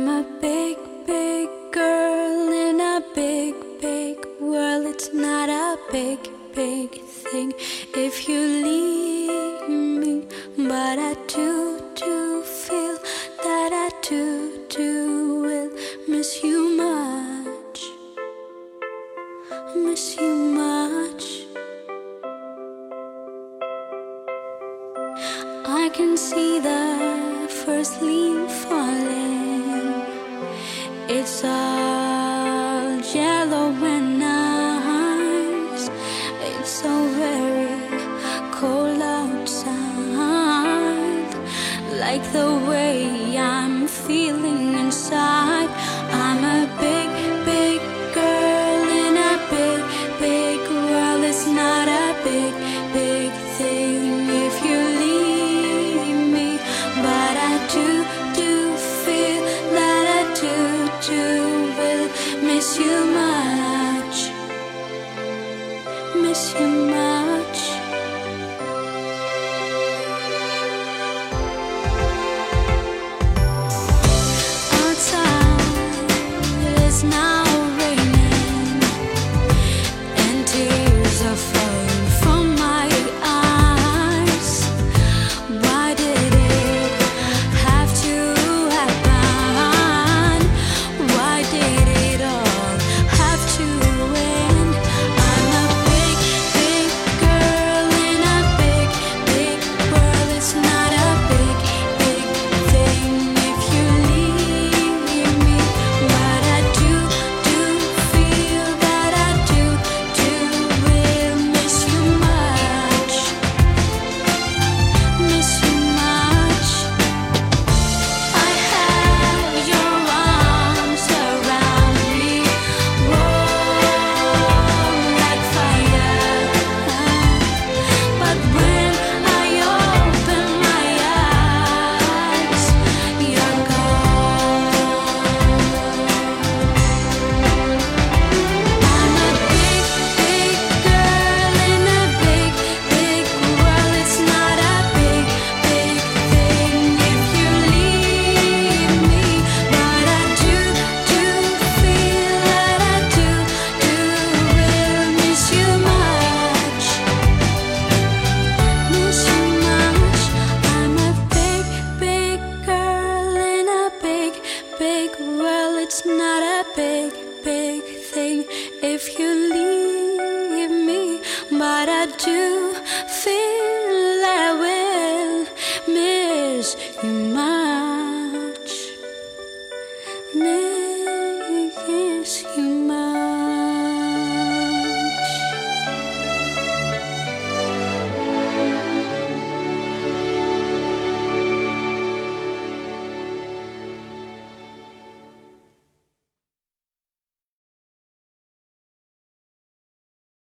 I'm a big, big girl in a big, big world. It's not a big, big thing if you leave me. But I do, do feel that I do, do will miss you much. Miss you much. I can see the first leaf. It's all yellow and nice. It's so very cold outside, like the way I'm feeling. miss you much, miss you much. if you leave me, but I do feel.